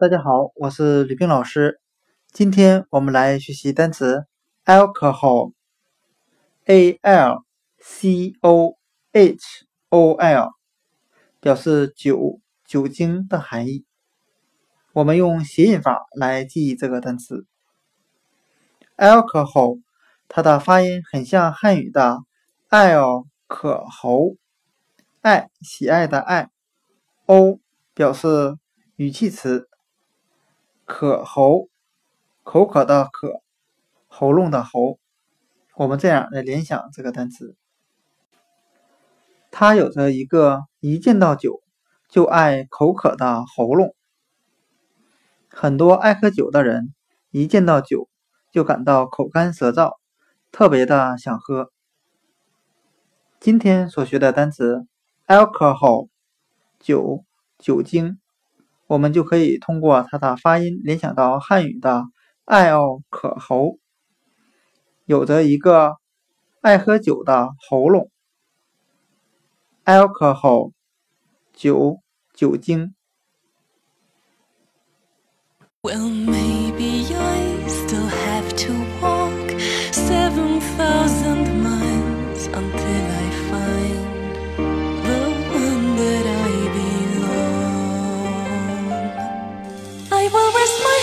大家好，我是吕冰老师。今天我们来学习单词 alcohol，a l c o h o l，表示酒、酒精的含义。我们用谐音法来记忆这个单词 alcohol，它的发音很像汉语的爱可喉，爱喜爱的爱，o 表示语气词。渴喉，口渴的渴，喉咙的喉，我们这样来联想这个单词。他有着一个一见到酒就爱口渴的喉咙。很多爱喝酒的人一见到酒就感到口干舌燥，特别的想喝。今天所学的单词 alcohol，酒，酒精。我们就可以通过它的发音联想到汉语的 “alcohol”，有着一个爱喝酒的喉咙。alcohol，酒，酒精。will my